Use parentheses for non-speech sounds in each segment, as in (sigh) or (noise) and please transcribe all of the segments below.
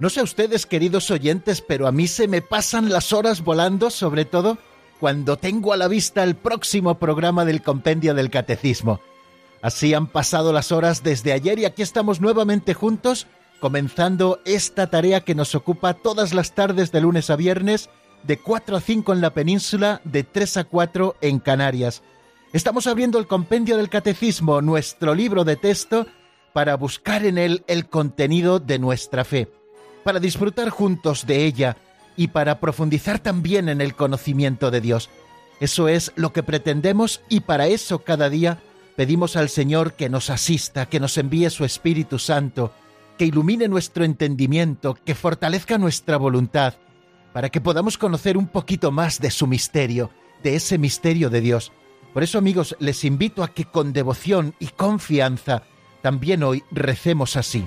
No sé ustedes, queridos oyentes, pero a mí se me pasan las horas volando, sobre todo cuando tengo a la vista el próximo programa del Compendio del Catecismo. Así han pasado las horas desde ayer y aquí estamos nuevamente juntos, comenzando esta tarea que nos ocupa todas las tardes de lunes a viernes, de 4 a 5 en la península, de 3 a 4 en Canarias. Estamos abriendo el compendio del catecismo, nuestro libro de texto, para buscar en él el contenido de nuestra fe, para disfrutar juntos de ella y para profundizar también en el conocimiento de Dios. Eso es lo que pretendemos y para eso cada día Pedimos al Señor que nos asista, que nos envíe su Espíritu Santo, que ilumine nuestro entendimiento, que fortalezca nuestra voluntad, para que podamos conocer un poquito más de su misterio, de ese misterio de Dios. Por eso, amigos, les invito a que con devoción y confianza también hoy recemos así.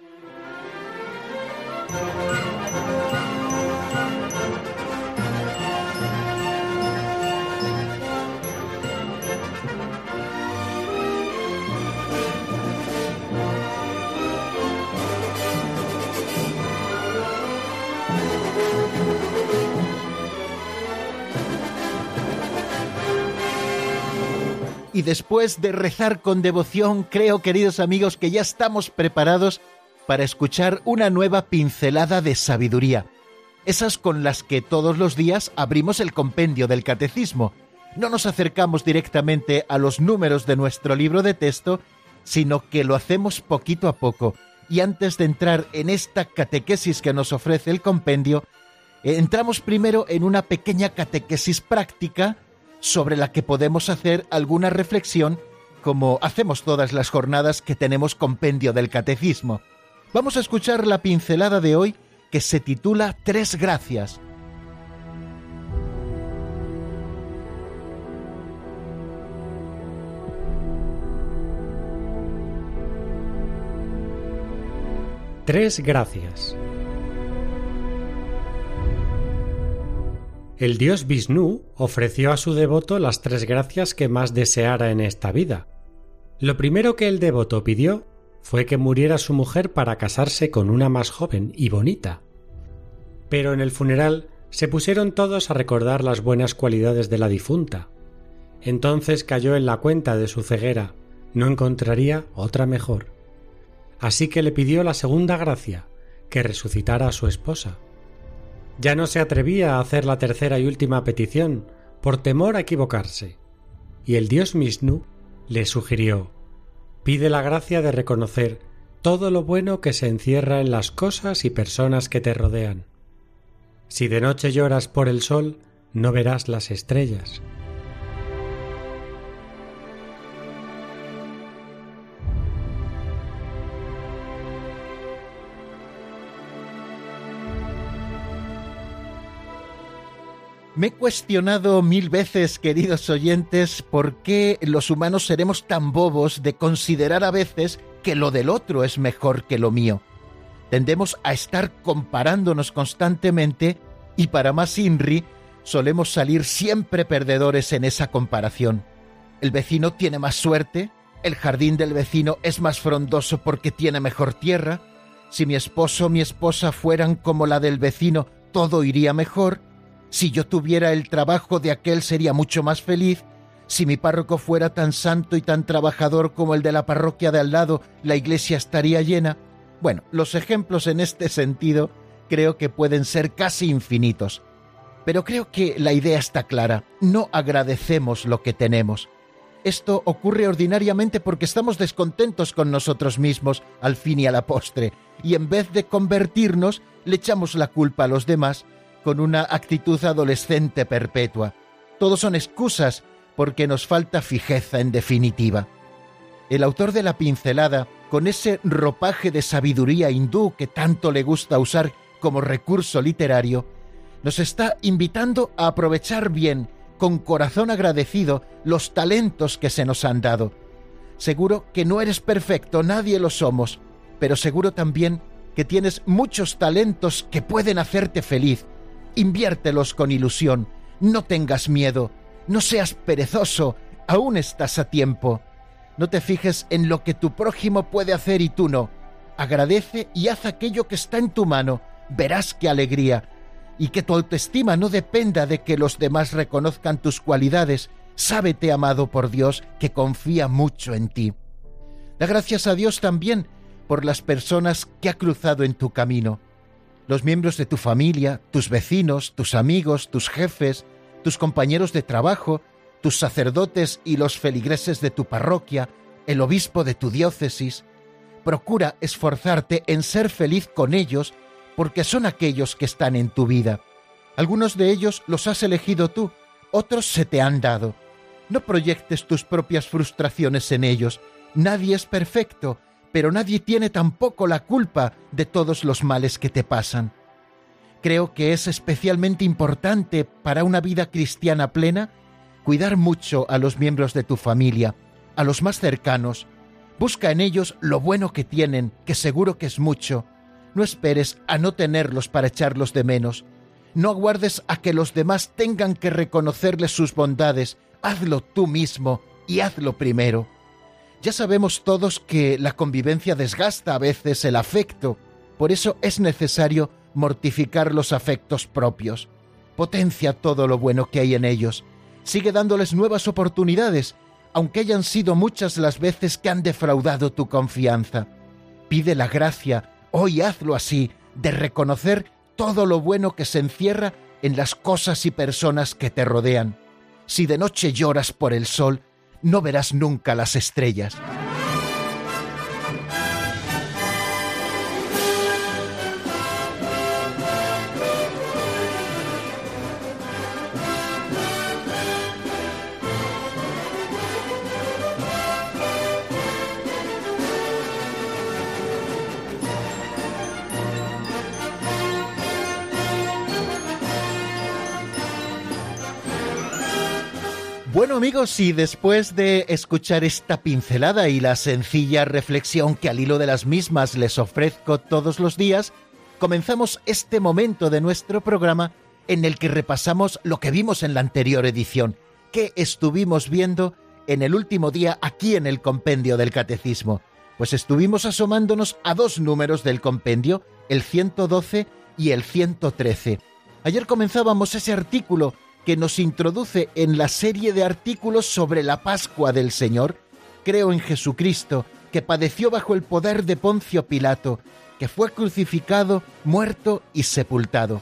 Y después de rezar con devoción, creo, queridos amigos, que ya estamos preparados para escuchar una nueva pincelada de sabiduría. Esas con las que todos los días abrimos el compendio del catecismo. No nos acercamos directamente a los números de nuestro libro de texto, sino que lo hacemos poquito a poco. Y antes de entrar en esta catequesis que nos ofrece el compendio, entramos primero en una pequeña catequesis práctica sobre la que podemos hacer alguna reflexión como hacemos todas las jornadas que tenemos compendio del catecismo. Vamos a escuchar la pincelada de hoy que se titula Tres Gracias. Tres Gracias. El dios Vishnu ofreció a su devoto las tres gracias que más deseara en esta vida. Lo primero que el devoto pidió fue que muriera su mujer para casarse con una más joven y bonita. Pero en el funeral se pusieron todos a recordar las buenas cualidades de la difunta. Entonces cayó en la cuenta de su ceguera, no encontraría otra mejor. Así que le pidió la segunda gracia, que resucitara a su esposa. Ya no se atrevía a hacer la tercera y última petición, por temor a equivocarse. Y el dios Misnu le sugirió Pide la gracia de reconocer todo lo bueno que se encierra en las cosas y personas que te rodean. Si de noche lloras por el sol, no verás las estrellas. Me he cuestionado mil veces, queridos oyentes, por qué los humanos seremos tan bobos de considerar a veces que lo del otro es mejor que lo mío. Tendemos a estar comparándonos constantemente y para más INRI, solemos salir siempre perdedores en esa comparación. El vecino tiene más suerte, el jardín del vecino es más frondoso porque tiene mejor tierra, si mi esposo o mi esposa fueran como la del vecino, todo iría mejor, si yo tuviera el trabajo de aquel sería mucho más feliz, si mi párroco fuera tan santo y tan trabajador como el de la parroquia de al lado, la iglesia estaría llena. Bueno, los ejemplos en este sentido creo que pueden ser casi infinitos. Pero creo que la idea está clara. No agradecemos lo que tenemos. Esto ocurre ordinariamente porque estamos descontentos con nosotros mismos al fin y a la postre, y en vez de convertirnos, le echamos la culpa a los demás con una actitud adolescente perpetua. Todos son excusas porque nos falta fijeza en definitiva. El autor de la pincelada, con ese ropaje de sabiduría hindú que tanto le gusta usar como recurso literario, nos está invitando a aprovechar bien, con corazón agradecido, los talentos que se nos han dado. Seguro que no eres perfecto, nadie lo somos, pero seguro también que tienes muchos talentos que pueden hacerte feliz. Inviértelos con ilusión, no tengas miedo, no seas perezoso, aún estás a tiempo. No te fijes en lo que tu prójimo puede hacer y tú no. Agradece y haz aquello que está en tu mano. Verás qué alegría. Y que tu autoestima no dependa de que los demás reconozcan tus cualidades. Sábete amado por Dios que confía mucho en ti. Da gracias a Dios también por las personas que ha cruzado en tu camino. Los miembros de tu familia, tus vecinos, tus amigos, tus jefes, tus compañeros de trabajo, tus sacerdotes y los feligreses de tu parroquia, el obispo de tu diócesis. Procura esforzarte en ser feliz con ellos porque son aquellos que están en tu vida. Algunos de ellos los has elegido tú, otros se te han dado. No proyectes tus propias frustraciones en ellos. Nadie es perfecto, pero nadie tiene tampoco la culpa de todos los males que te pasan. Creo que es especialmente importante para una vida cristiana plena cuidar mucho a los miembros de tu familia, a los más cercanos. Busca en ellos lo bueno que tienen, que seguro que es mucho. No esperes a no tenerlos para echarlos de menos. No aguardes a que los demás tengan que reconocerles sus bondades. Hazlo tú mismo y hazlo primero. Ya sabemos todos que la convivencia desgasta a veces el afecto. Por eso es necesario mortificar los afectos propios. Potencia todo lo bueno que hay en ellos. Sigue dándoles nuevas oportunidades, aunque hayan sido muchas las veces que han defraudado tu confianza. Pide la gracia, hoy hazlo así, de reconocer todo lo bueno que se encierra en las cosas y personas que te rodean. Si de noche lloras por el sol, no verás nunca las estrellas. Bueno amigos, y después de escuchar esta pincelada y la sencilla reflexión que al hilo de las mismas les ofrezco todos los días, comenzamos este momento de nuestro programa en el que repasamos lo que vimos en la anterior edición, que estuvimos viendo en el último día aquí en el compendio del catecismo. Pues estuvimos asomándonos a dos números del compendio, el 112 y el 113. Ayer comenzábamos ese artículo que nos introduce en la serie de artículos sobre la Pascua del Señor, creo en Jesucristo, que padeció bajo el poder de Poncio Pilato, que fue crucificado, muerto y sepultado.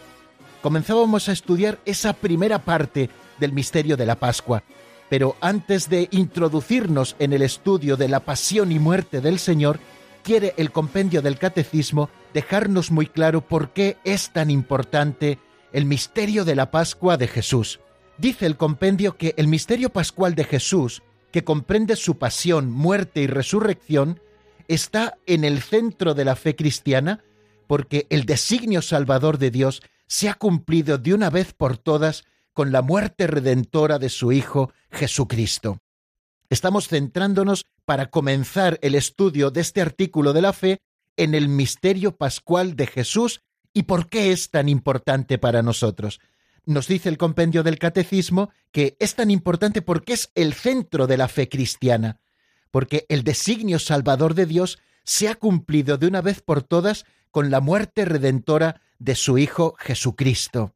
Comenzábamos a estudiar esa primera parte del misterio de la Pascua, pero antes de introducirnos en el estudio de la pasión y muerte del Señor, quiere el compendio del Catecismo dejarnos muy claro por qué es tan importante el misterio de la Pascua de Jesús. Dice el compendio que el misterio pascual de Jesús, que comprende su pasión, muerte y resurrección, está en el centro de la fe cristiana porque el designio salvador de Dios se ha cumplido de una vez por todas con la muerte redentora de su Hijo Jesucristo. Estamos centrándonos para comenzar el estudio de este artículo de la fe en el misterio pascual de Jesús ¿Y por qué es tan importante para nosotros? nos dice el compendio del catecismo que es tan importante porque es el centro de la fe cristiana, porque el designio salvador de Dios se ha cumplido de una vez por todas con la muerte redentora de su Hijo Jesucristo.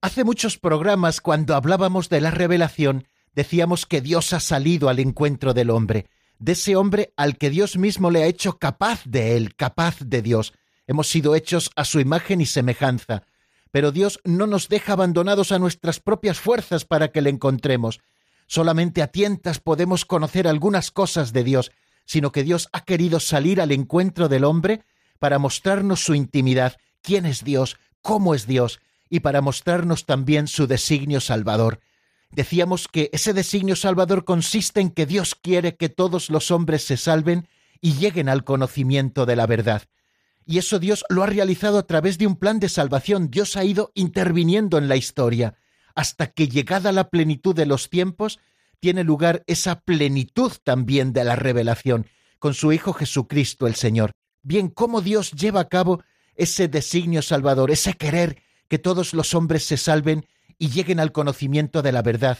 Hace muchos programas, cuando hablábamos de la revelación, decíamos que Dios ha salido al encuentro del hombre, de ese hombre al que Dios mismo le ha hecho capaz de él, capaz de Dios. Hemos sido hechos a su imagen y semejanza, pero Dios no nos deja abandonados a nuestras propias fuerzas para que le encontremos. Solamente a tientas podemos conocer algunas cosas de Dios, sino que Dios ha querido salir al encuentro del hombre para mostrarnos su intimidad, quién es Dios, cómo es Dios, y para mostrarnos también su designio salvador. Decíamos que ese designio salvador consiste en que Dios quiere que todos los hombres se salven y lleguen al conocimiento de la verdad. Y eso Dios lo ha realizado a través de un plan de salvación. Dios ha ido interviniendo en la historia, hasta que llegada la plenitud de los tiempos, tiene lugar esa plenitud también de la revelación, con su Hijo Jesucristo el Señor. Bien, cómo Dios lleva a cabo ese designio salvador, ese querer que todos los hombres se salven y lleguen al conocimiento de la verdad,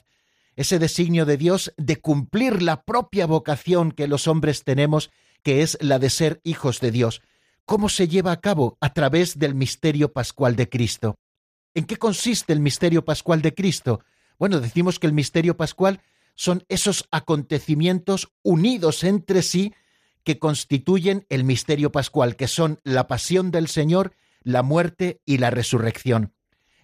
ese designio de Dios de cumplir la propia vocación que los hombres tenemos, que es la de ser hijos de Dios. ¿Cómo se lleva a cabo? A través del misterio pascual de Cristo. ¿En qué consiste el misterio pascual de Cristo? Bueno, decimos que el misterio pascual son esos acontecimientos unidos entre sí que constituyen el misterio pascual, que son la pasión del Señor, la muerte y la resurrección.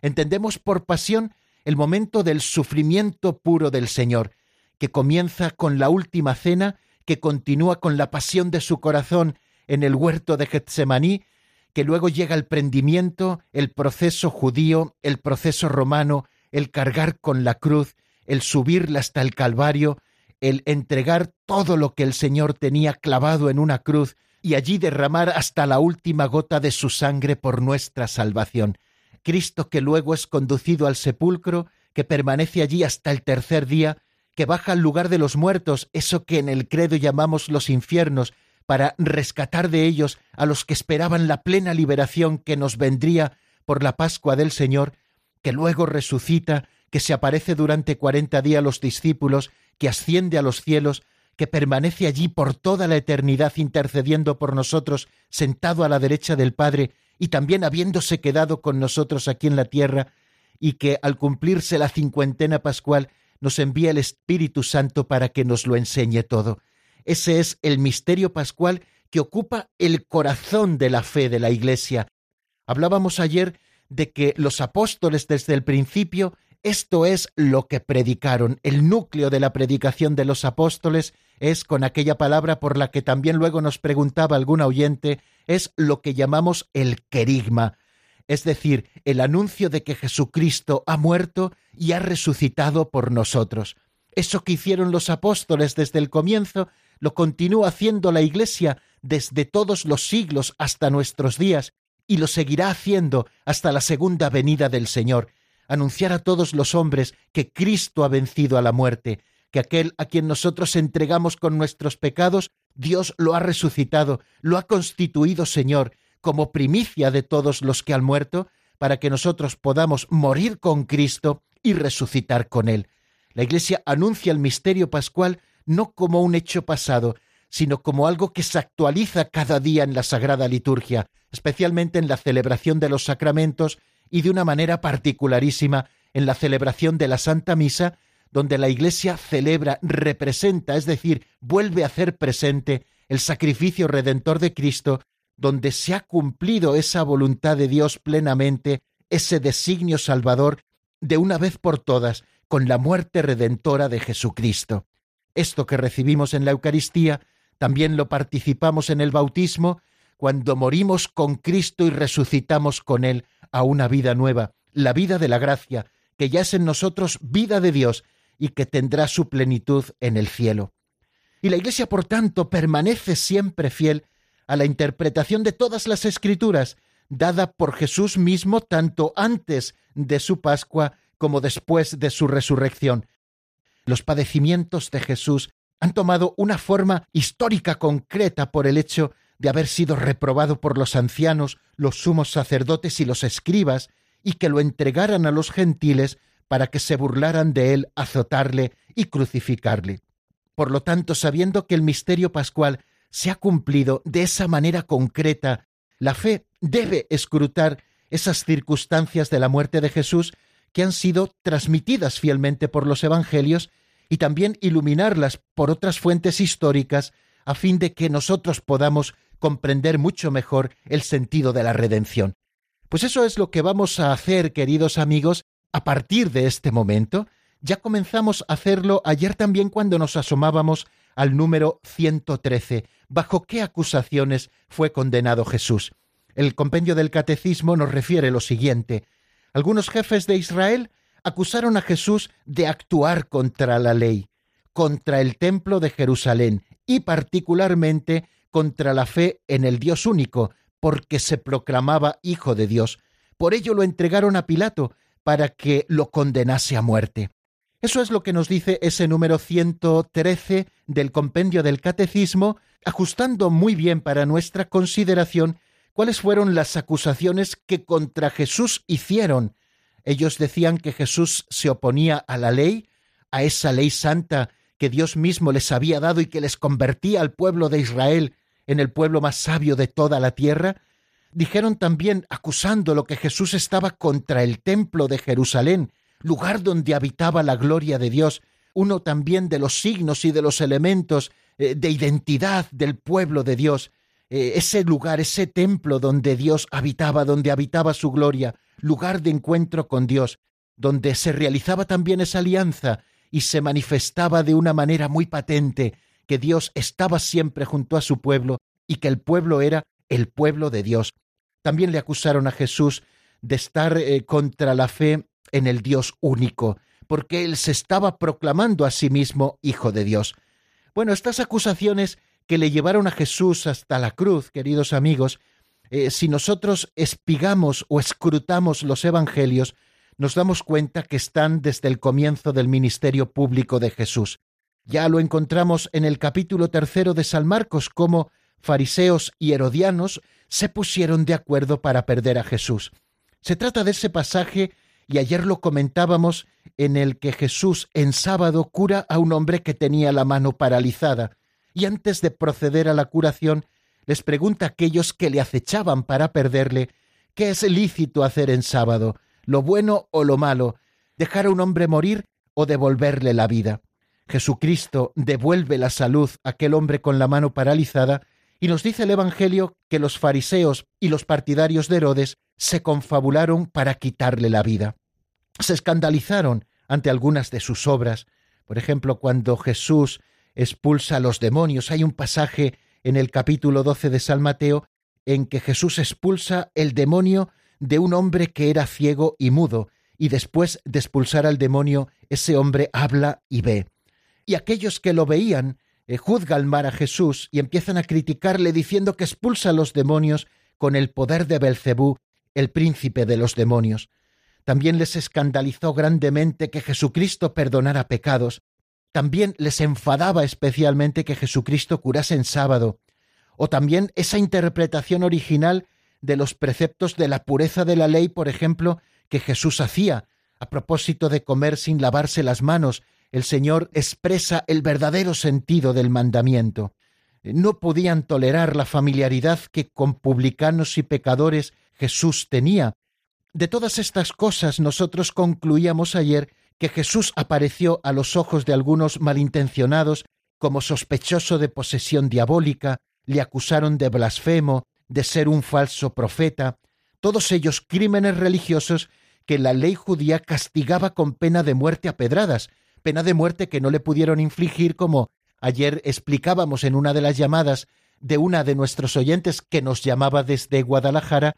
Entendemos por pasión el momento del sufrimiento puro del Señor, que comienza con la última cena, que continúa con la pasión de su corazón en el huerto de Getsemaní, que luego llega el prendimiento, el proceso judío, el proceso romano, el cargar con la cruz, el subirla hasta el Calvario, el entregar todo lo que el Señor tenía clavado en una cruz y allí derramar hasta la última gota de su sangre por nuestra salvación. Cristo que luego es conducido al sepulcro, que permanece allí hasta el tercer día, que baja al lugar de los muertos, eso que en el credo llamamos los infiernos, para rescatar de ellos a los que esperaban la plena liberación que nos vendría por la Pascua del Señor, que luego resucita, que se aparece durante cuarenta días los discípulos, que asciende a los cielos, que permanece allí por toda la eternidad intercediendo por nosotros, sentado a la derecha del Padre, y también habiéndose quedado con nosotros aquí en la tierra, y que al cumplirse la cincuentena pascual nos envía el Espíritu Santo para que nos lo enseñe todo. Ese es el misterio pascual que ocupa el corazón de la fe de la Iglesia. Hablábamos ayer de que los apóstoles desde el principio, esto es lo que predicaron. El núcleo de la predicación de los apóstoles es, con aquella palabra por la que también luego nos preguntaba algún oyente, es lo que llamamos el querigma, es decir, el anuncio de que Jesucristo ha muerto y ha resucitado por nosotros. Eso que hicieron los apóstoles desde el comienzo lo continúa haciendo la Iglesia desde todos los siglos hasta nuestros días y lo seguirá haciendo hasta la segunda venida del Señor, anunciar a todos los hombres que Cristo ha vencido a la muerte, que aquel a quien nosotros entregamos con nuestros pecados, Dios lo ha resucitado, lo ha constituido Señor, como primicia de todos los que han muerto, para que nosotros podamos morir con Cristo y resucitar con Él. La Iglesia anuncia el misterio pascual no como un hecho pasado, sino como algo que se actualiza cada día en la Sagrada Liturgia, especialmente en la celebración de los sacramentos y de una manera particularísima en la celebración de la Santa Misa, donde la Iglesia celebra, representa, es decir, vuelve a hacer presente el sacrificio redentor de Cristo, donde se ha cumplido esa voluntad de Dios plenamente, ese designio salvador, de una vez por todas, con la muerte redentora de Jesucristo. Esto que recibimos en la Eucaristía también lo participamos en el bautismo cuando morimos con Cristo y resucitamos con Él a una vida nueva, la vida de la gracia, que ya es en nosotros vida de Dios y que tendrá su plenitud en el cielo. Y la Iglesia, por tanto, permanece siempre fiel a la interpretación de todas las escrituras, dada por Jesús mismo tanto antes de su Pascua como después de su resurrección, los padecimientos de Jesús han tomado una forma histórica concreta por el hecho de haber sido reprobado por los ancianos, los sumos sacerdotes y los escribas, y que lo entregaran a los gentiles para que se burlaran de él, azotarle y crucificarle. Por lo tanto, sabiendo que el misterio pascual se ha cumplido de esa manera concreta, la fe debe escrutar esas circunstancias de la muerte de Jesús que han sido transmitidas fielmente por los Evangelios y también iluminarlas por otras fuentes históricas a fin de que nosotros podamos comprender mucho mejor el sentido de la redención. Pues eso es lo que vamos a hacer, queridos amigos, a partir de este momento. Ya comenzamos a hacerlo ayer también cuando nos asomábamos al número 113. ¿Bajo qué acusaciones fue condenado Jesús? El compendio del Catecismo nos refiere lo siguiente. Algunos jefes de Israel acusaron a Jesús de actuar contra la ley, contra el templo de Jerusalén y particularmente contra la fe en el Dios único, porque se proclamaba hijo de Dios. Por ello lo entregaron a Pilato para que lo condenase a muerte. Eso es lo que nos dice ese número 113 del compendio del Catecismo, ajustando muy bien para nuestra consideración cuáles fueron las acusaciones que contra Jesús hicieron. Ellos decían que Jesús se oponía a la ley, a esa ley santa que Dios mismo les había dado y que les convertía al pueblo de Israel en el pueblo más sabio de toda la tierra. Dijeron también, acusándolo, que Jesús estaba contra el templo de Jerusalén, lugar donde habitaba la gloria de Dios, uno también de los signos y de los elementos eh, de identidad del pueblo de Dios. Eh, ese lugar, ese templo donde Dios habitaba, donde habitaba su gloria, lugar de encuentro con Dios, donde se realizaba también esa alianza y se manifestaba de una manera muy patente que Dios estaba siempre junto a su pueblo y que el pueblo era el pueblo de Dios. También le acusaron a Jesús de estar eh, contra la fe en el Dios único, porque él se estaba proclamando a sí mismo Hijo de Dios. Bueno, estas acusaciones que le llevaron a Jesús hasta la cruz, queridos amigos, eh, si nosotros espigamos o escrutamos los evangelios, nos damos cuenta que están desde el comienzo del ministerio público de Jesús. Ya lo encontramos en el capítulo tercero de San Marcos, como fariseos y herodianos se pusieron de acuerdo para perder a Jesús. Se trata de ese pasaje, y ayer lo comentábamos, en el que Jesús en sábado cura a un hombre que tenía la mano paralizada, y antes de proceder a la curación les pregunta a aquellos que le acechaban para perderle qué es lícito hacer en sábado, lo bueno o lo malo, dejar a un hombre morir o devolverle la vida. Jesucristo devuelve la salud a aquel hombre con la mano paralizada y nos dice el Evangelio que los fariseos y los partidarios de Herodes se confabularon para quitarle la vida. Se escandalizaron ante algunas de sus obras. Por ejemplo, cuando Jesús expulsa a los demonios. Hay un pasaje en el capítulo 12 de San Mateo en que Jesús expulsa el demonio de un hombre que era ciego y mudo, y después de expulsar al demonio, ese hombre habla y ve. Y aquellos que lo veían eh, juzgan mal a Jesús y empiezan a criticarle diciendo que expulsa a los demonios con el poder de Belcebú, el príncipe de los demonios. También les escandalizó grandemente que Jesucristo perdonara pecados, también les enfadaba especialmente que Jesucristo curase en sábado, o también esa interpretación original de los preceptos de la pureza de la ley, por ejemplo, que Jesús hacía, a propósito de comer sin lavarse las manos, el Señor expresa el verdadero sentido del mandamiento. No podían tolerar la familiaridad que con publicanos y pecadores Jesús tenía. De todas estas cosas nosotros concluíamos ayer que Jesús apareció a los ojos de algunos malintencionados como sospechoso de posesión diabólica, le acusaron de blasfemo, de ser un falso profeta, todos ellos crímenes religiosos que la ley judía castigaba con pena de muerte a pedradas, pena de muerte que no le pudieron infligir como ayer explicábamos en una de las llamadas de una de nuestros oyentes que nos llamaba desde Guadalajara,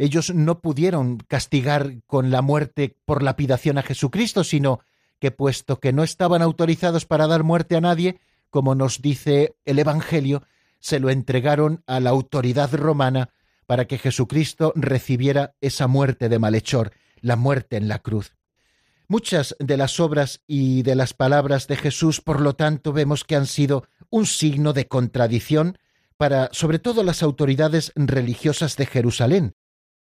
ellos no pudieron castigar con la muerte por lapidación a Jesucristo, sino que puesto que no estaban autorizados para dar muerte a nadie, como nos dice el Evangelio, se lo entregaron a la autoridad romana para que Jesucristo recibiera esa muerte de malhechor, la muerte en la cruz. Muchas de las obras y de las palabras de Jesús, por lo tanto, vemos que han sido un signo de contradicción para sobre todo las autoridades religiosas de Jerusalén,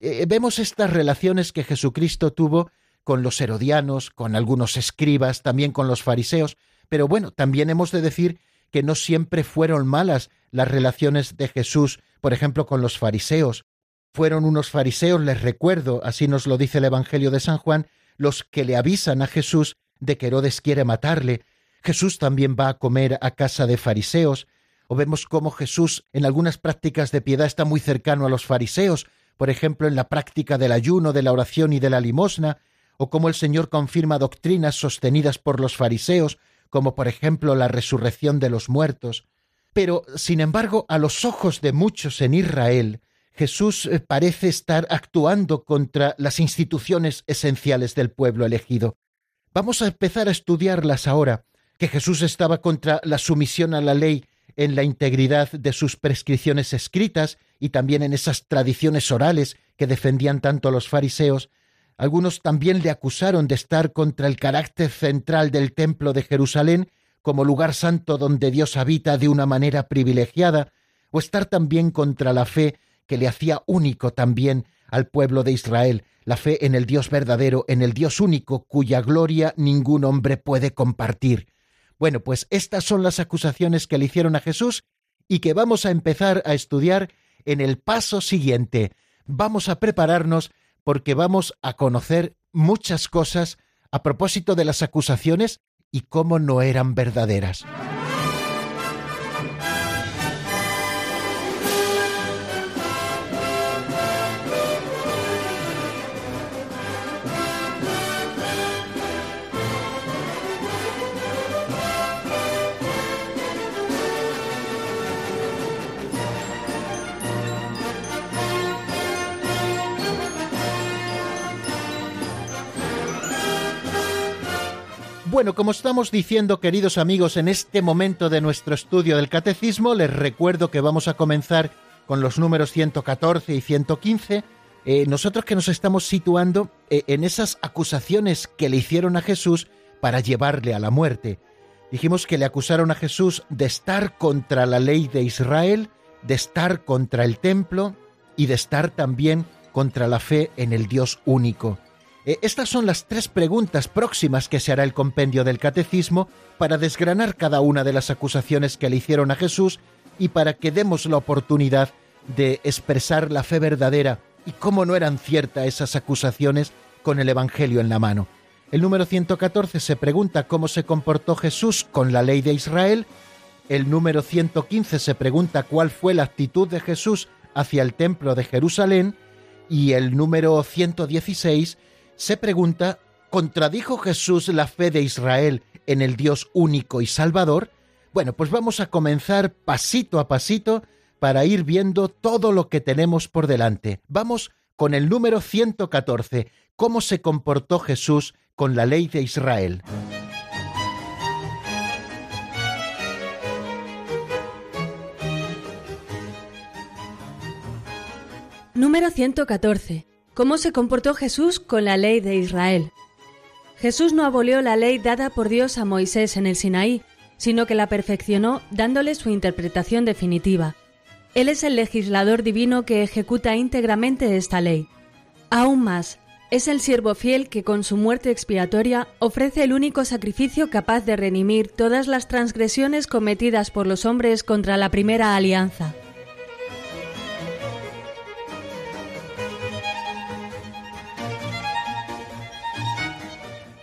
eh, vemos estas relaciones que Jesucristo tuvo con los herodianos, con algunos escribas, también con los fariseos, pero bueno, también hemos de decir que no siempre fueron malas las relaciones de Jesús, por ejemplo, con los fariseos. Fueron unos fariseos, les recuerdo, así nos lo dice el Evangelio de San Juan, los que le avisan a Jesús de que Herodes quiere matarle. Jesús también va a comer a casa de fariseos, o vemos cómo Jesús en algunas prácticas de piedad está muy cercano a los fariseos, por ejemplo en la práctica del ayuno, de la oración y de la limosna, o cómo el Señor confirma doctrinas sostenidas por los fariseos, como por ejemplo la resurrección de los muertos. Pero, sin embargo, a los ojos de muchos en Israel, Jesús eh, parece estar actuando contra las instituciones esenciales del pueblo elegido. Vamos a empezar a estudiarlas ahora, que Jesús estaba contra la sumisión a la ley en la integridad de sus prescripciones escritas y también en esas tradiciones orales que defendían tanto los fariseos, algunos también le acusaron de estar contra el carácter central del templo de Jerusalén como lugar santo donde Dios habita de una manera privilegiada, o estar también contra la fe que le hacía único también al pueblo de Israel, la fe en el Dios verdadero, en el Dios único, cuya gloria ningún hombre puede compartir. Bueno, pues estas son las acusaciones que le hicieron a Jesús y que vamos a empezar a estudiar en el paso siguiente. Vamos a prepararnos porque vamos a conocer muchas cosas a propósito de las acusaciones y cómo no eran verdaderas. Bueno, como estamos diciendo, queridos amigos, en este momento de nuestro estudio del catecismo, les recuerdo que vamos a comenzar con los números 114 y 115. Eh, nosotros que nos estamos situando eh, en esas acusaciones que le hicieron a Jesús para llevarle a la muerte. Dijimos que le acusaron a Jesús de estar contra la ley de Israel, de estar contra el templo y de estar también contra la fe en el Dios único. Eh, estas son las tres preguntas próximas que se hará el compendio del catecismo para desgranar cada una de las acusaciones que le hicieron a Jesús y para que demos la oportunidad de expresar la fe verdadera y cómo no eran ciertas esas acusaciones con el Evangelio en la mano. El número 114 se pregunta cómo se comportó Jesús con la ley de Israel. El número 115 se pregunta cuál fue la actitud de Jesús hacia el templo de Jerusalén. Y el número 116 se pregunta, ¿contradijo Jesús la fe de Israel en el Dios único y salvador? Bueno, pues vamos a comenzar pasito a pasito para ir viendo todo lo que tenemos por delante. Vamos con el número 114, cómo se comportó Jesús con la ley de Israel. Número 114. ¿Cómo se comportó Jesús con la ley de Israel? Jesús no abolió la ley dada por Dios a Moisés en el Sinaí, sino que la perfeccionó dándole su interpretación definitiva. Él es el legislador divino que ejecuta íntegramente esta ley. Aún más, es el siervo fiel que con su muerte expiatoria ofrece el único sacrificio capaz de redimir todas las transgresiones cometidas por los hombres contra la primera alianza.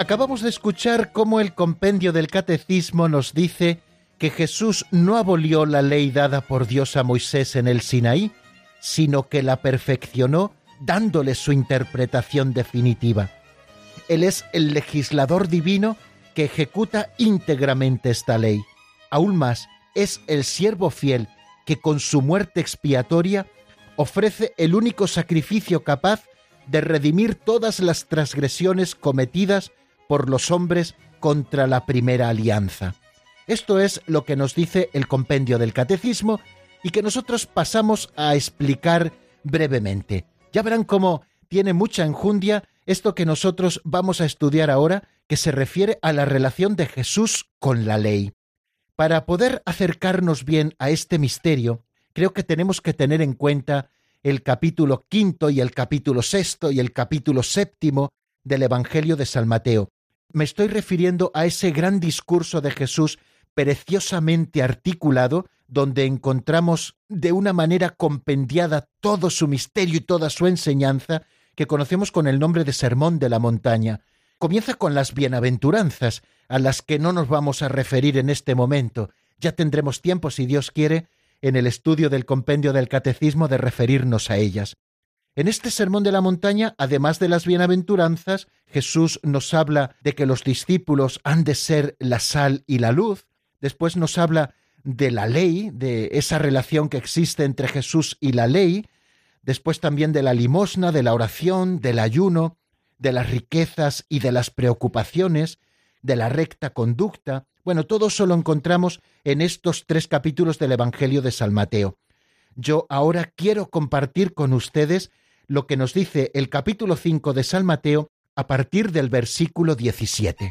Acabamos de escuchar cómo el compendio del catecismo nos dice que Jesús no abolió la ley dada por Dios a Moisés en el Sinaí, sino que la perfeccionó dándole su interpretación definitiva. Él es el legislador divino que ejecuta íntegramente esta ley. Aún más, es el siervo fiel que con su muerte expiatoria ofrece el único sacrificio capaz de redimir todas las transgresiones cometidas por los hombres contra la primera alianza. Esto es lo que nos dice el compendio del catecismo y que nosotros pasamos a explicar brevemente. Ya verán cómo tiene mucha enjundia esto que nosotros vamos a estudiar ahora, que se refiere a la relación de Jesús con la ley. Para poder acercarnos bien a este misterio, creo que tenemos que tener en cuenta el capítulo quinto y el capítulo sexto y el capítulo séptimo del Evangelio de San Mateo. Me estoy refiriendo a ese gran discurso de Jesús preciosamente articulado, donde encontramos de una manera compendiada todo su misterio y toda su enseñanza, que conocemos con el nombre de Sermón de la Montaña. Comienza con las bienaventuranzas, a las que no nos vamos a referir en este momento. Ya tendremos tiempo, si Dios quiere, en el estudio del compendio del catecismo de referirnos a ellas. En este Sermón de la Montaña, además de las bienaventuranzas, Jesús nos habla de que los discípulos han de ser la sal y la luz, después nos habla de la ley, de esa relación que existe entre Jesús y la ley, después también de la limosna, de la oración, del ayuno, de las riquezas y de las preocupaciones, de la recta conducta. Bueno, todo eso lo encontramos en estos tres capítulos del Evangelio de San Mateo. Yo ahora quiero compartir con ustedes lo que nos dice el capítulo 5 de San Mateo a partir del versículo 17.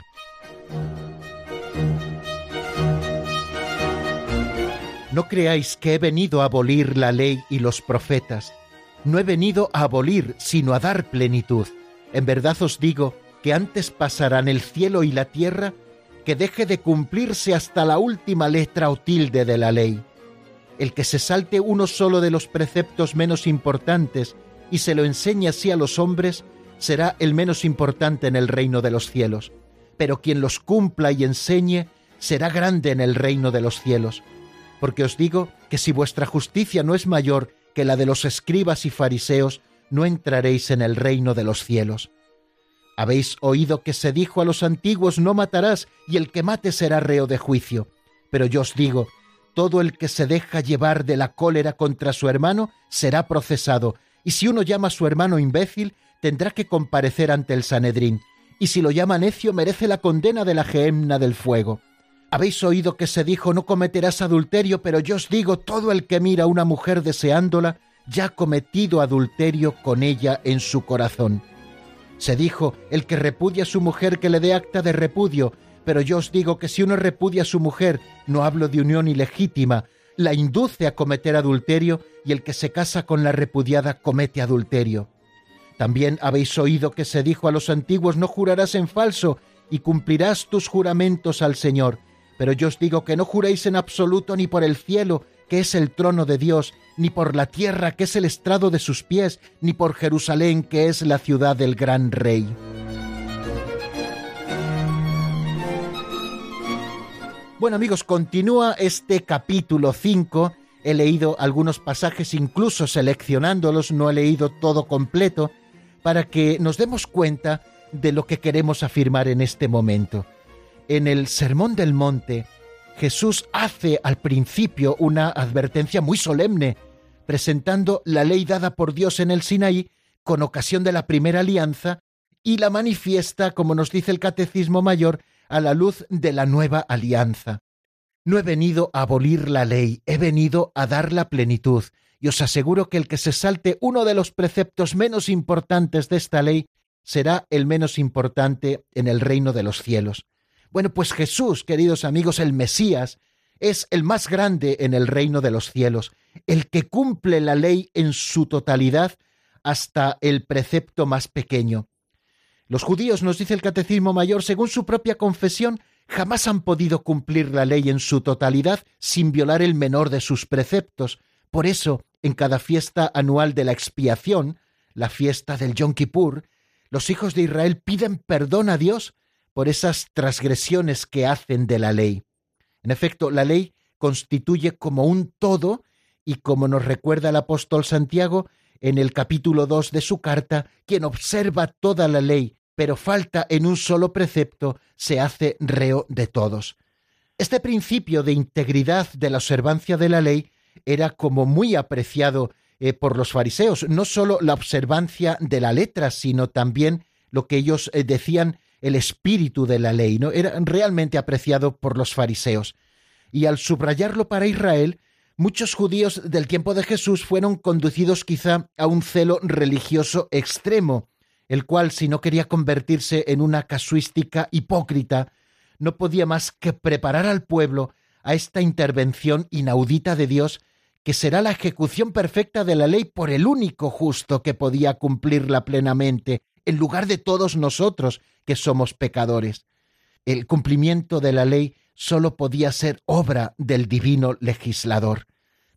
No creáis que he venido a abolir la ley y los profetas. No he venido a abolir, sino a dar plenitud. En verdad os digo que antes pasarán el cielo y la tierra que deje de cumplirse hasta la última letra o tilde de la ley. El que se salte uno solo de los preceptos menos importantes y se lo enseñe así a los hombres, será el menos importante en el reino de los cielos. Pero quien los cumpla y enseñe, será grande en el reino de los cielos porque os digo que si vuestra justicia no es mayor que la de los escribas y fariseos, no entraréis en el reino de los cielos. Habéis oído que se dijo a los antiguos no matarás y el que mate será reo de juicio. Pero yo os digo, todo el que se deja llevar de la cólera contra su hermano será procesado, y si uno llama a su hermano imbécil, tendrá que comparecer ante el Sanedrín, y si lo llama necio merece la condena de la gehenna del fuego. Habéis oído que se dijo no cometerás adulterio, pero yo os digo, todo el que mira a una mujer deseándola, ya ha cometido adulterio con ella en su corazón. Se dijo, el que repudia a su mujer que le dé acta de repudio, pero yo os digo que si uno repudia a su mujer, no hablo de unión ilegítima, la induce a cometer adulterio y el que se casa con la repudiada comete adulterio. También habéis oído que se dijo a los antiguos no jurarás en falso y cumplirás tus juramentos al Señor. Pero yo os digo que no juréis en absoluto ni por el cielo, que es el trono de Dios, ni por la tierra, que es el estrado de sus pies, ni por Jerusalén, que es la ciudad del gran rey. Bueno amigos, continúa este capítulo 5. He leído algunos pasajes, incluso seleccionándolos, no he leído todo completo, para que nos demos cuenta de lo que queremos afirmar en este momento en el Sermón del Monte, Jesús hace al principio una advertencia muy solemne, presentando la ley dada por Dios en el Sinaí con ocasión de la primera alianza y la manifiesta, como nos dice el Catecismo Mayor, a la luz de la nueva alianza. No he venido a abolir la ley, he venido a dar la plenitud, y os aseguro que el que se salte uno de los preceptos menos importantes de esta ley será el menos importante en el reino de los cielos. Bueno, pues Jesús, queridos amigos, el Mesías, es el más grande en el reino de los cielos, el que cumple la ley en su totalidad hasta el precepto más pequeño. Los judíos, nos dice el Catecismo Mayor, según su propia confesión, jamás han podido cumplir la ley en su totalidad sin violar el menor de sus preceptos. Por eso, en cada fiesta anual de la expiación, la fiesta del Yom Kippur, los hijos de Israel piden perdón a Dios por esas transgresiones que hacen de la ley. En efecto, la ley constituye como un todo y como nos recuerda el apóstol Santiago en el capítulo 2 de su carta, quien observa toda la ley, pero falta en un solo precepto, se hace reo de todos. Este principio de integridad de la observancia de la ley era como muy apreciado eh, por los fariseos, no sólo la observancia de la letra, sino también lo que ellos eh, decían el espíritu de la ley, ¿no? Era realmente apreciado por los fariseos. Y al subrayarlo para Israel, muchos judíos del tiempo de Jesús fueron conducidos quizá a un celo religioso extremo, el cual, si no quería convertirse en una casuística hipócrita, no podía más que preparar al pueblo a esta intervención inaudita de Dios que será la ejecución perfecta de la ley por el único justo que podía cumplirla plenamente, en lugar de todos nosotros que somos pecadores. El cumplimiento de la ley sólo podía ser obra del divino legislador,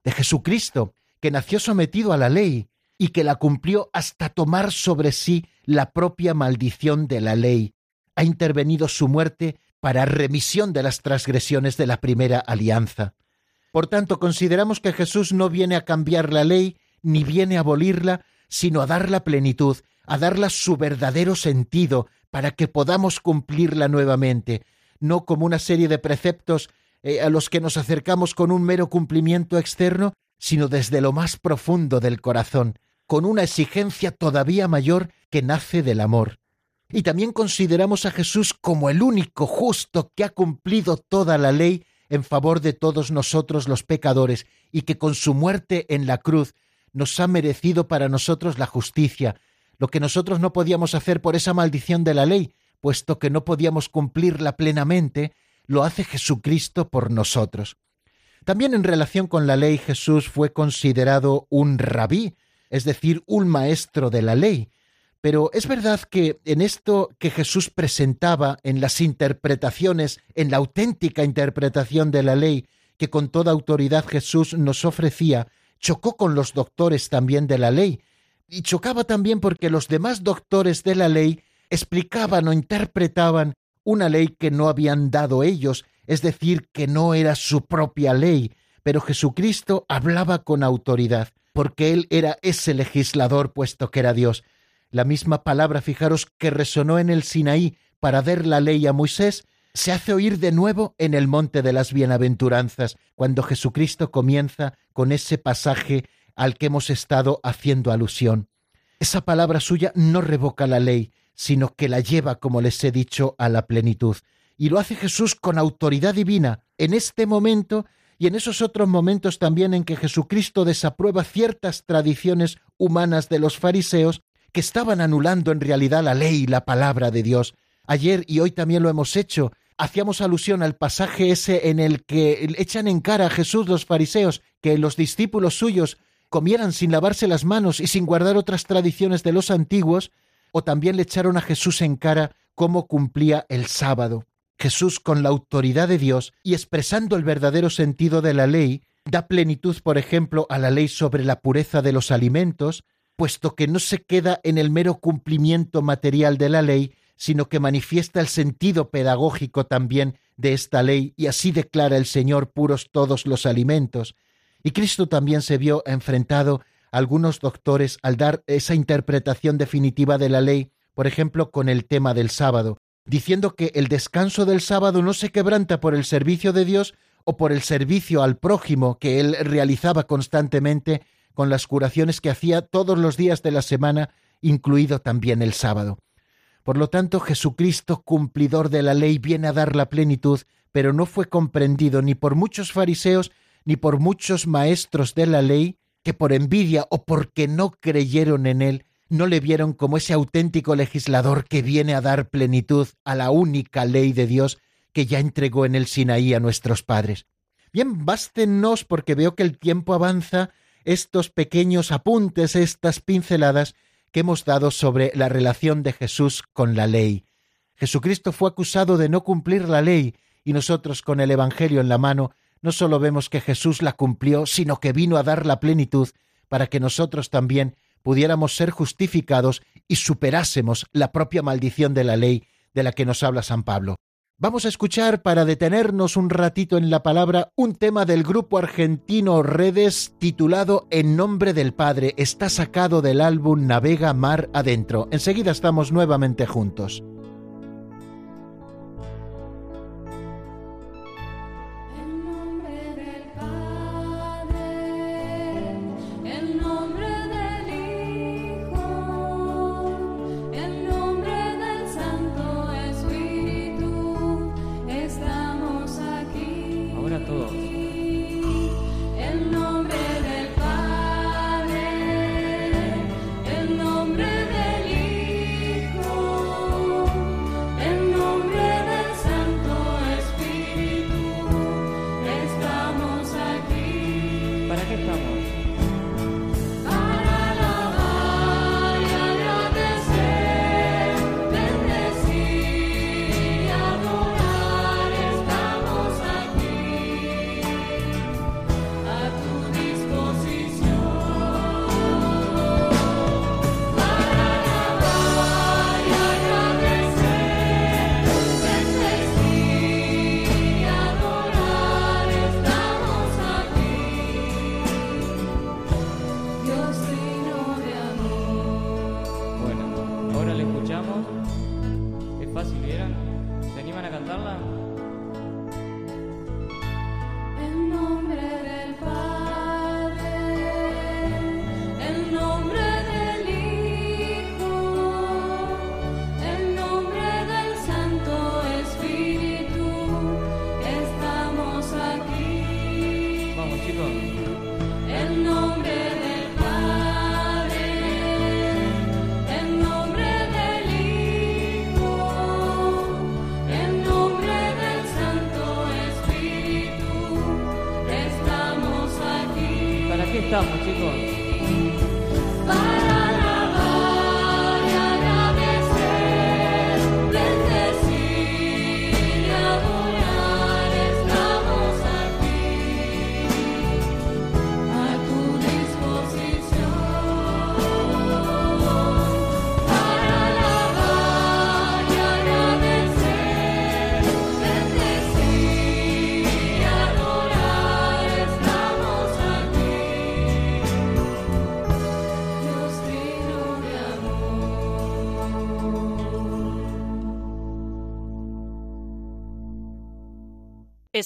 de Jesucristo, que nació sometido a la ley y que la cumplió hasta tomar sobre sí la propia maldición de la ley. Ha intervenido su muerte para remisión de las transgresiones de la primera alianza. Por tanto, consideramos que Jesús no viene a cambiar la ley, ni viene a abolirla, sino a darla plenitud, a darla su verdadero sentido, para que podamos cumplirla nuevamente, no como una serie de preceptos eh, a los que nos acercamos con un mero cumplimiento externo, sino desde lo más profundo del corazón, con una exigencia todavía mayor que nace del amor. Y también consideramos a Jesús como el único justo que ha cumplido toda la ley en favor de todos nosotros los pecadores y que con su muerte en la cruz nos ha merecido para nosotros la justicia, lo que nosotros no podíamos hacer por esa maldición de la ley, puesto que no podíamos cumplirla plenamente, lo hace Jesucristo por nosotros. También en relación con la ley Jesús fue considerado un rabí, es decir, un maestro de la ley, pero es verdad que en esto que Jesús presentaba en las interpretaciones, en la auténtica interpretación de la ley que con toda autoridad Jesús nos ofrecía, chocó con los doctores también de la ley, y chocaba también porque los demás doctores de la ley explicaban o interpretaban una ley que no habían dado ellos, es decir, que no era su propia ley, pero Jesucristo hablaba con autoridad, porque Él era ese legislador puesto que era Dios, la misma palabra, fijaros, que resonó en el Sinaí para dar la ley a Moisés, se hace oír de nuevo en el monte de las bienaventuranzas, cuando Jesucristo comienza con ese pasaje al que hemos estado haciendo alusión. Esa palabra suya no revoca la ley, sino que la lleva, como les he dicho, a la plenitud. Y lo hace Jesús con autoridad divina, en este momento y en esos otros momentos también en que Jesucristo desaprueba ciertas tradiciones humanas de los fariseos que estaban anulando en realidad la ley y la palabra de Dios. Ayer y hoy también lo hemos hecho. Hacíamos alusión al pasaje ese en el que echan en cara a Jesús los fariseos que los discípulos suyos comieran sin lavarse las manos y sin guardar otras tradiciones de los antiguos, o también le echaron a Jesús en cara cómo cumplía el sábado. Jesús, con la autoridad de Dios y expresando el verdadero sentido de la ley, da plenitud, por ejemplo, a la ley sobre la pureza de los alimentos, puesto que no se queda en el mero cumplimiento material de la ley, sino que manifiesta el sentido pedagógico también de esta ley, y así declara el Señor puros todos los alimentos. Y Cristo también se vio enfrentado a algunos doctores al dar esa interpretación definitiva de la ley, por ejemplo, con el tema del sábado, diciendo que el descanso del sábado no se quebranta por el servicio de Dios o por el servicio al prójimo que él realizaba constantemente con las curaciones que hacía todos los días de la semana, incluido también el sábado. Por lo tanto, Jesucristo, cumplidor de la ley, viene a dar la plenitud, pero no fue comprendido ni por muchos fariseos ni por muchos maestros de la ley, que por envidia o porque no creyeron en él, no le vieron como ese auténtico legislador que viene a dar plenitud a la única ley de Dios que ya entregó en el Sinaí a nuestros padres. Bien, bástenos porque veo que el tiempo avanza estos pequeños apuntes, estas pinceladas que hemos dado sobre la relación de Jesús con la ley. Jesucristo fue acusado de no cumplir la ley y nosotros con el Evangelio en la mano no solo vemos que Jesús la cumplió, sino que vino a dar la plenitud para que nosotros también pudiéramos ser justificados y superásemos la propia maldición de la ley de la que nos habla San Pablo. Vamos a escuchar para detenernos un ratito en la palabra un tema del grupo argentino Redes titulado En nombre del Padre. Está sacado del álbum Navega Mar Adentro. Enseguida estamos nuevamente juntos.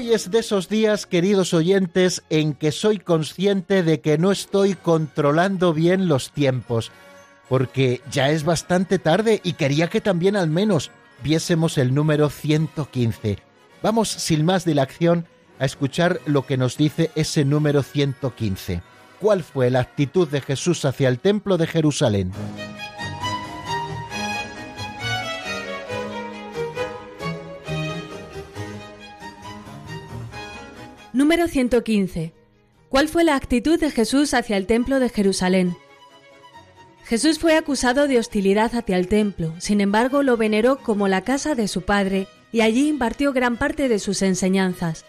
Hoy es de esos días, queridos oyentes, en que soy consciente de que no estoy controlando bien los tiempos, porque ya es bastante tarde y quería que también al menos viésemos el número 115. Vamos, sin más dilación, a escuchar lo que nos dice ese número 115. ¿Cuál fue la actitud de Jesús hacia el templo de Jerusalén? Número 115. ¿Cuál fue la actitud de Jesús hacia el templo de Jerusalén? Jesús fue acusado de hostilidad hacia el templo, sin embargo lo veneró como la casa de su Padre y allí impartió gran parte de sus enseñanzas.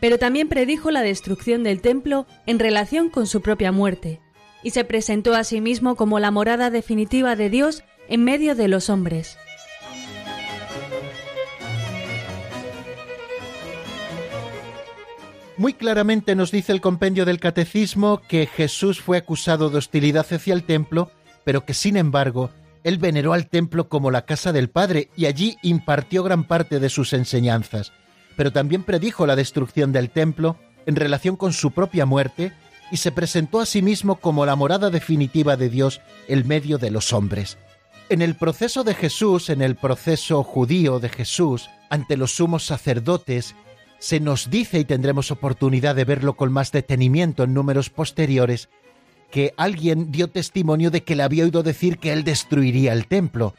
Pero también predijo la destrucción del templo en relación con su propia muerte, y se presentó a sí mismo como la morada definitiva de Dios en medio de los hombres. Muy claramente nos dice el compendio del Catecismo que Jesús fue acusado de hostilidad hacia el templo, pero que sin embargo él veneró al templo como la casa del Padre y allí impartió gran parte de sus enseñanzas, pero también predijo la destrucción del templo en relación con su propia muerte y se presentó a sí mismo como la morada definitiva de Dios en medio de los hombres. En el proceso de Jesús, en el proceso judío de Jesús, ante los sumos sacerdotes se nos dice, y tendremos oportunidad de verlo con más detenimiento en números posteriores, que alguien dio testimonio de que le había oído decir que él destruiría el templo.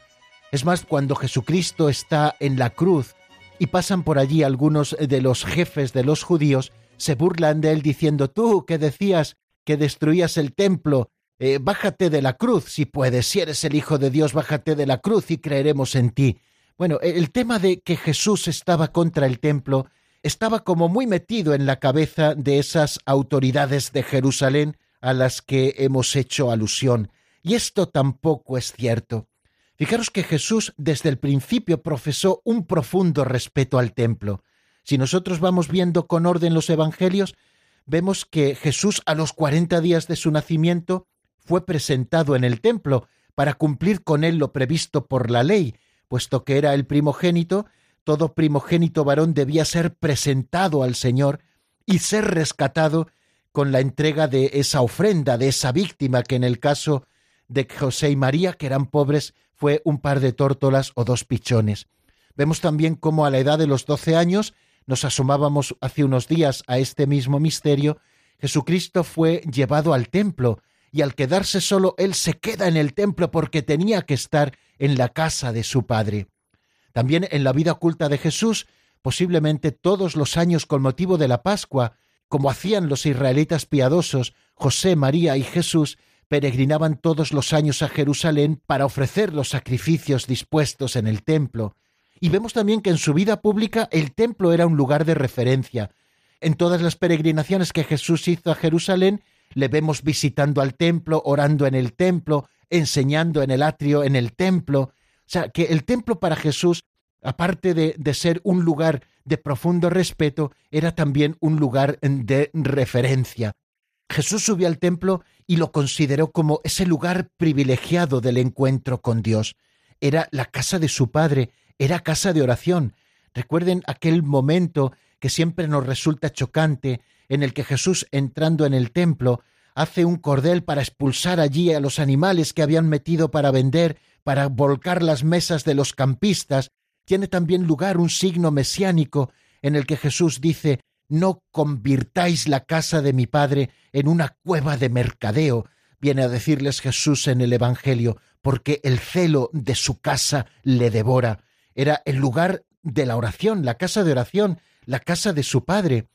Es más, cuando Jesucristo está en la cruz y pasan por allí algunos de los jefes de los judíos, se burlan de él diciendo, tú que decías que destruías el templo, eh, bájate de la cruz si puedes, si eres el Hijo de Dios, bájate de la cruz y creeremos en ti. Bueno, el tema de que Jesús estaba contra el templo estaba como muy metido en la cabeza de esas autoridades de Jerusalén a las que hemos hecho alusión. Y esto tampoco es cierto. Fijaros que Jesús desde el principio profesó un profundo respeto al templo. Si nosotros vamos viendo con orden los evangelios, vemos que Jesús a los cuarenta días de su nacimiento fue presentado en el templo para cumplir con él lo previsto por la ley, puesto que era el primogénito todo primogénito varón debía ser presentado al Señor y ser rescatado con la entrega de esa ofrenda, de esa víctima, que en el caso de José y María, que eran pobres, fue un par de tórtolas o dos pichones. Vemos también cómo a la edad de los doce años, nos asomábamos hace unos días a este mismo misterio, Jesucristo fue llevado al templo, y al quedarse solo, él se queda en el templo porque tenía que estar en la casa de su Padre. También en la vida oculta de Jesús, posiblemente todos los años con motivo de la Pascua, como hacían los israelitas piadosos, José, María y Jesús, peregrinaban todos los años a Jerusalén para ofrecer los sacrificios dispuestos en el templo. Y vemos también que en su vida pública el templo era un lugar de referencia. En todas las peregrinaciones que Jesús hizo a Jerusalén, le vemos visitando al templo, orando en el templo, enseñando en el atrio en el templo, o sea, que el templo para Jesús, aparte de, de ser un lugar de profundo respeto, era también un lugar de referencia. Jesús subió al templo y lo consideró como ese lugar privilegiado del encuentro con Dios. Era la casa de su Padre, era casa de oración. Recuerden aquel momento que siempre nos resulta chocante en el que Jesús, entrando en el templo, hace un cordel para expulsar allí a los animales que habían metido para vender, para volcar las mesas de los campistas, tiene también lugar un signo mesiánico en el que Jesús dice No convirtáis la casa de mi Padre en una cueva de mercadeo, viene a decirles Jesús en el Evangelio, porque el celo de su casa le devora. Era el lugar de la oración, la casa de oración, la casa de su Padre.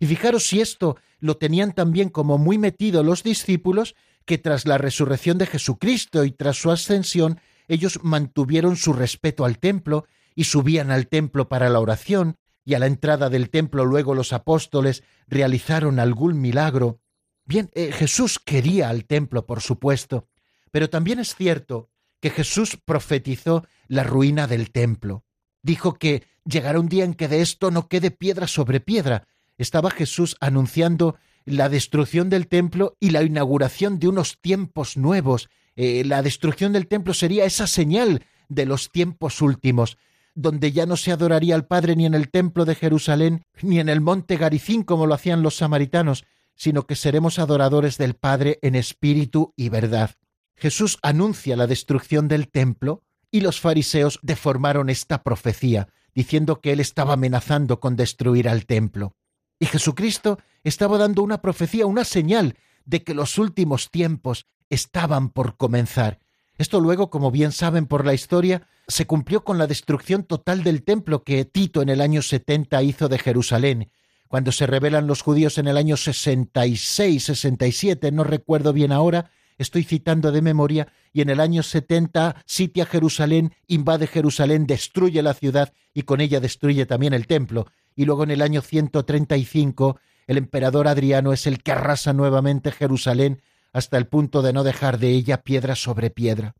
Y fijaros si esto lo tenían también como muy metido los discípulos, que tras la resurrección de Jesucristo y tras su ascensión, ellos mantuvieron su respeto al templo y subían al templo para la oración, y a la entrada del templo luego los apóstoles realizaron algún milagro. Bien, eh, Jesús quería al templo, por supuesto, pero también es cierto que Jesús profetizó la ruina del templo. Dijo que llegará un día en que de esto no quede piedra sobre piedra. Estaba Jesús anunciando la destrucción del templo y la inauguración de unos tiempos nuevos. Eh, la destrucción del templo sería esa señal de los tiempos últimos donde ya no se adoraría al Padre ni en el templo de Jerusalén, ni en el monte Garicín como lo hacían los samaritanos, sino que seremos adoradores del Padre en espíritu y verdad. Jesús anuncia la destrucción del templo y los fariseos deformaron esta profecía, diciendo que él estaba amenazando con destruir al templo. Y Jesucristo estaba dando una profecía, una señal de que los últimos tiempos estaban por comenzar. Esto luego, como bien saben por la historia, se cumplió con la destrucción total del templo que Tito en el año 70 hizo de Jerusalén. Cuando se rebelan los judíos en el año 66, 67, no recuerdo bien ahora, estoy citando de memoria, y en el año 70 sitia Jerusalén, invade Jerusalén, destruye la ciudad y con ella destruye también el templo. Y luego en el año 135 el emperador Adriano es el que arrasa nuevamente Jerusalén hasta el punto de no dejar de ella piedra sobre piedra.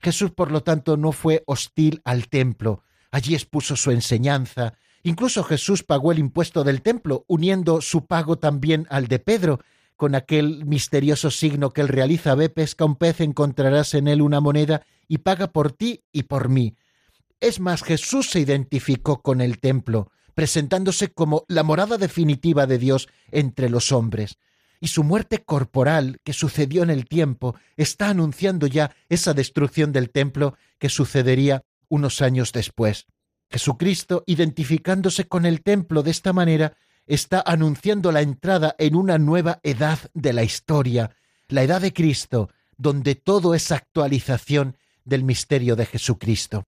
Jesús, por lo tanto, no fue hostil al templo. Allí expuso su enseñanza. Incluso Jesús pagó el impuesto del templo, uniendo su pago también al de Pedro, con aquel misterioso signo que él realiza, ve, pesca un pez, encontrarás en él una moneda y paga por ti y por mí. Es más, Jesús se identificó con el templo, presentándose como la morada definitiva de Dios entre los hombres y su muerte corporal que sucedió en el tiempo está anunciando ya esa destrucción del templo que sucedería unos años después. Jesucristo, identificándose con el templo de esta manera, está anunciando la entrada en una nueva edad de la historia, la edad de Cristo, donde todo es actualización del misterio de Jesucristo.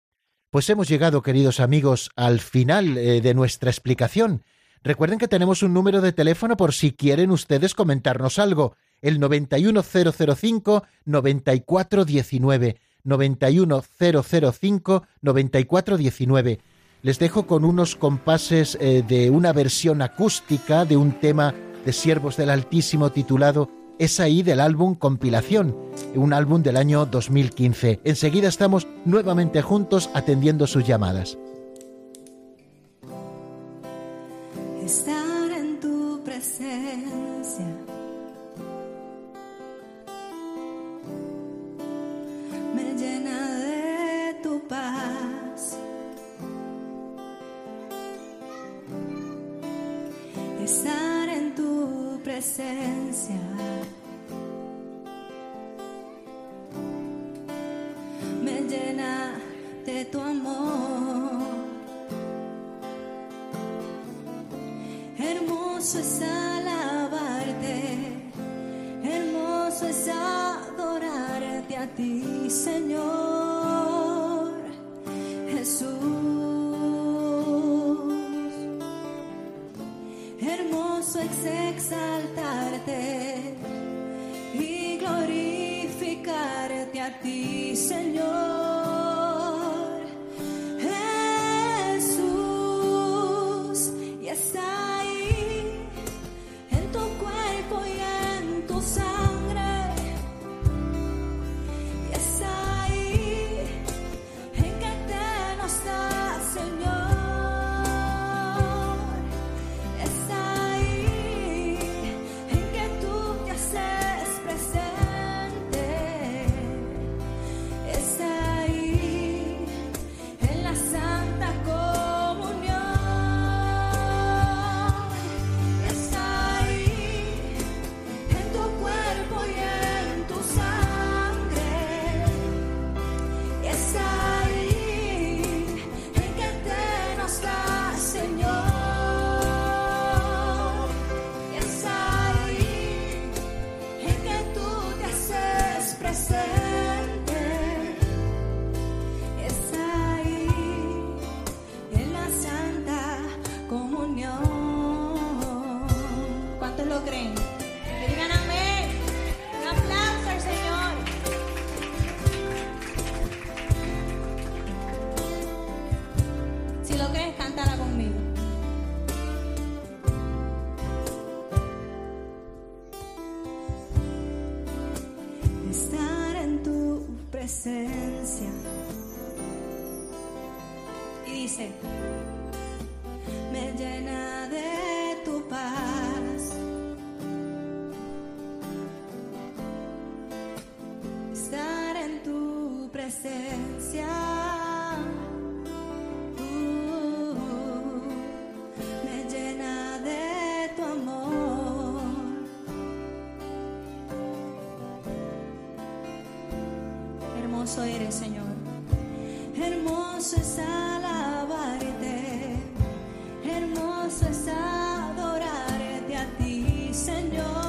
Pues hemos llegado, queridos amigos, al final eh, de nuestra explicación. Recuerden que tenemos un número de teléfono por si quieren ustedes comentarnos algo, el 91005 9419 91005 9419. Les dejo con unos compases eh, de una versión acústica de un tema de Siervos del Altísimo titulado Es ahí del álbum Compilación, un álbum del año 2015. Enseguida estamos nuevamente juntos atendiendo sus llamadas. Presencia. Me llena de tu amor. Hermoso es alabarte, hermoso es adorarte a ti, Señor Jesús. Es exaltarte y glorificarte a ti, Señor. Hermoso eres, Señor. Hermoso es alabarte. Hermoso es adorarte a ti, Señor.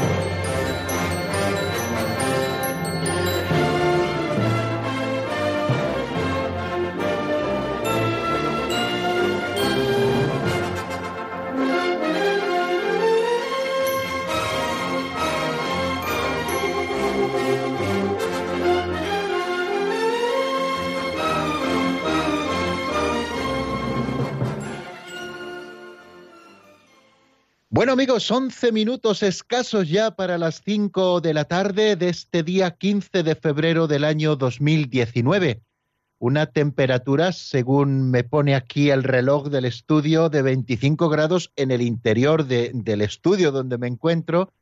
Bueno amigos, 11 minutos escasos ya para las 5 de la tarde de este día 15 de febrero del año 2019. Una temperatura, según me pone aquí el reloj del estudio, de 25 grados en el interior de- del estudio donde me encuentro.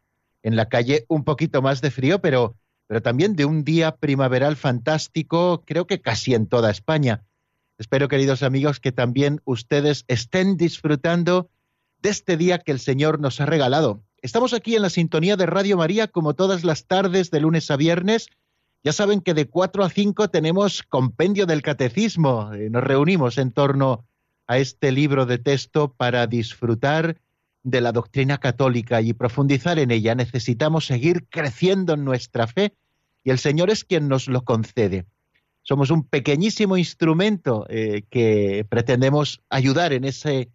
En la calle un poquito más de frío, pero, pero también de un día primaveral fantástico, creo que casi en toda España. Espero, queridos amigos, que también ustedes estén disfrutando de este día que el Señor nos ha regalado. Estamos aquí en la sintonía de Radio María como todas las tardes de lunes a viernes. Ya saben que de 4 a 5 tenemos compendio del catecismo. Eh, Nos reunimos en torno a este libro de texto para disfrutar de la doctrina católica y profundizar en ella. Necesitamos seguir creciendo en nuestra fe y el Señor es quien nos lo concede. Somos un pequeñísimo instrumento eh, que pretendemos ayudar en ese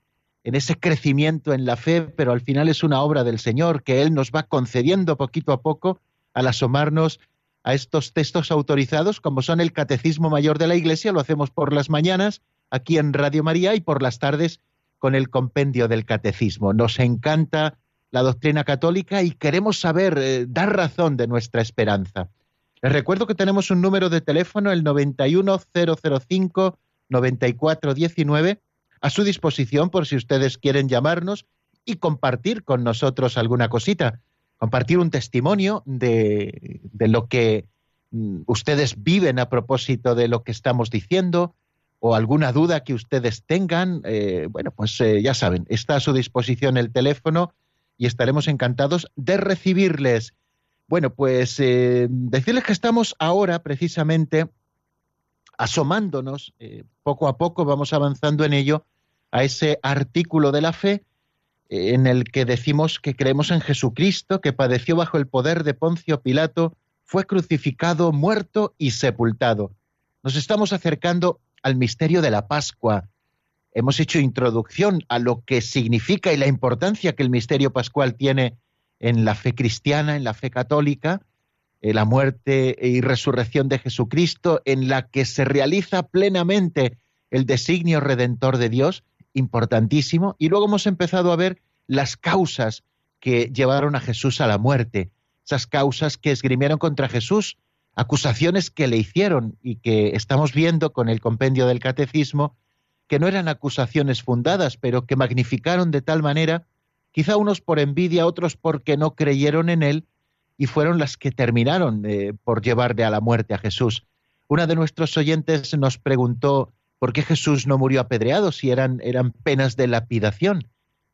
en ese crecimiento en la fe, pero al final es una obra del Señor que Él nos va concediendo poquito a poco al asomarnos a estos textos autorizados, como son el Catecismo Mayor de la Iglesia, lo hacemos por las mañanas aquí en Radio María y por las tardes con el compendio del Catecismo. Nos encanta la doctrina católica y queremos saber, eh, dar razón de nuestra esperanza. Les recuerdo que tenemos un número de teléfono, el 91005-9419, a su disposición por si ustedes quieren llamarnos y compartir con nosotros alguna cosita, compartir un testimonio de, de lo que mm, ustedes viven a propósito de lo que estamos diciendo o alguna duda que ustedes tengan, eh, bueno, pues eh, ya saben, está a su disposición el teléfono y estaremos encantados de recibirles. Bueno, pues eh, decirles que estamos ahora precisamente asomándonos, poco a poco vamos avanzando en ello, a ese artículo de la fe eh, en el que decimos que creemos en Jesucristo, que padeció bajo el poder de Poncio Pilato, fue crucificado, muerto y sepultado. Nos estamos acercando al misterio de la Pascua. Hemos hecho introducción a lo que significa y la importancia que el misterio pascual tiene en la fe cristiana, en la fe católica. eh, la muerte y resurrección de Jesucristo, en la que se realiza plenamente el designio redentor de Dios, importantísimo, y luego hemos empezado a ver las causas que llevaron a Jesús a la muerte, esas causas que esgrimieron contra Jesús, acusaciones que le hicieron y que estamos viendo con el compendio del catecismo, que no eran acusaciones fundadas, pero que magnificaron de tal manera, quizá unos por envidia, otros porque no creyeron en él, y fueron las que terminaron eh, por llevarle a la muerte a Jesús. Una de nuestros oyentes nos preguntó por qué Jesús no murió apedreado si eran, eran penas de lapidación.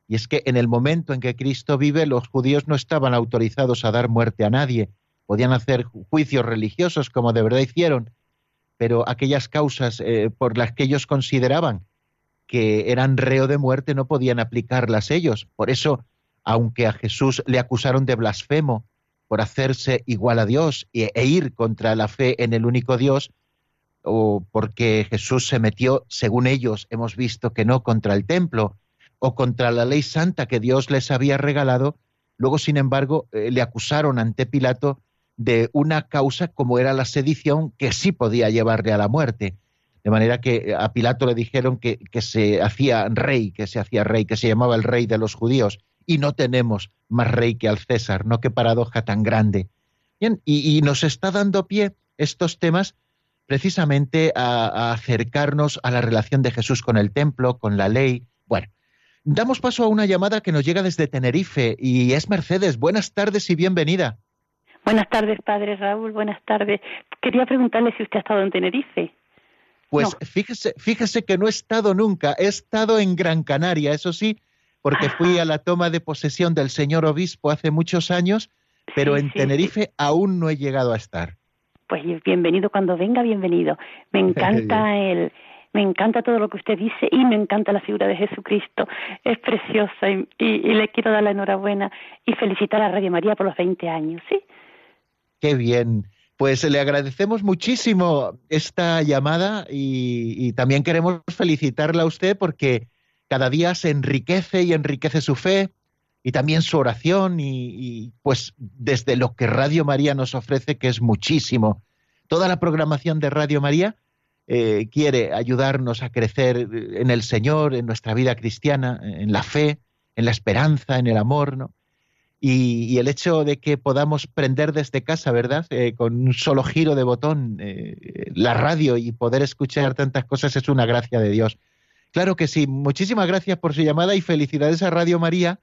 Y es que en el momento en que Cristo vive, los judíos no estaban autorizados a dar muerte a nadie. Podían hacer juicios religiosos como de verdad hicieron, pero aquellas causas eh, por las que ellos consideraban que eran reo de muerte no podían aplicarlas ellos. Por eso, aunque a Jesús le acusaron de blasfemo por hacerse igual a Dios e, e ir contra la fe en el único Dios, o porque Jesús se metió, según ellos hemos visto que no, contra el templo o contra la ley santa que Dios les había regalado, luego, sin embargo, eh, le acusaron ante Pilato de una causa como era la sedición que sí podía llevarle a la muerte. De manera que a Pilato le dijeron que, se hacía rey, que se hacía rey, que se llamaba el rey de los judíos, y no tenemos más rey que al César, ¿no? Qué paradoja tan grande. Bien, y, nos está dando pie estos temas precisamente a, a, acercarnos a la relación de Jesús con el templo, con la ley. Bueno, damos paso a una llamada que nos llega desde Tenerife y es Mercedes. Buenas tardes y bienvenida. Buenas tardes, padre Raúl. Buenas tardes. Quería preguntarle si usted ha estado en Tenerife. Pues No. fíjese, fíjese que no he estado nunca, he estado en Gran Canaria, eso sí, porque fui a la toma de posesión del señor obispo hace muchos años, pero Sí, en sí, Tenerife aún no he llegado a estar. Pues bienvenido cuando venga, bienvenido. Me (laughs) encanta el, me encanta todo lo que usted dice y me encanta la figura de Jesucristo. Es preciosa y, y- y le quiero dar la enhorabuena y felicitar a Radio María por los 20 años, ¿sí? Qué bien. Pues le agradecemos muchísimo esta llamada y, y también queremos felicitarla a usted porque cada día se enriquece y enriquece su fe y también su oración y, pues desde lo que Radio María nos ofrece, que es muchísimo. Toda la programación de Radio María eh, quiere ayudarnos a crecer en el Señor, en nuestra vida cristiana, en la fe, en la esperanza, en el amor, ¿no? Y, y el hecho de que podamos prender desde casa, ¿verdad? Eh, con un solo giro de botón eh, la radio y poder escuchar tantas cosas es una gracia de Dios. Claro que sí. Muchísimas gracias por su llamada y felicidades a Radio María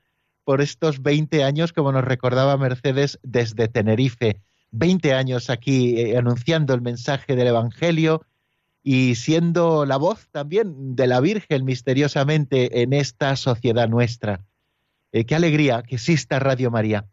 por estos 20 años, como nos recordaba Mercedes desde Tenerife. 20 años aquí eh, anunciando el mensaje del Evangelio y siendo la voz también de la Virgen misteriosamente en esta sociedad nuestra. Eh, qué alegría que exista Radio María.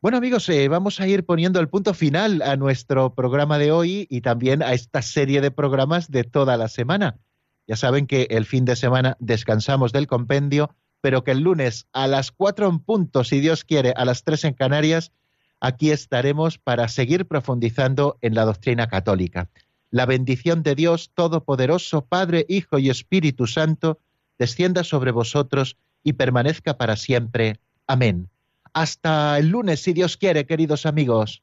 Bueno amigos, eh, vamos a ir poniendo el punto final a nuestro programa de hoy y también a esta serie de programas de toda la semana. Ya saben que el fin de semana descansamos del compendio, pero que el lunes a las cuatro en punto, si Dios quiere, a las tres en Canarias, aquí estaremos para seguir profundizando en la doctrina católica. La bendición de Dios Todopoderoso, Padre, Hijo y Espíritu Santo, descienda sobre vosotros y permanezca para siempre. Amén. Hasta el lunes, si Dios quiere, queridos amigos.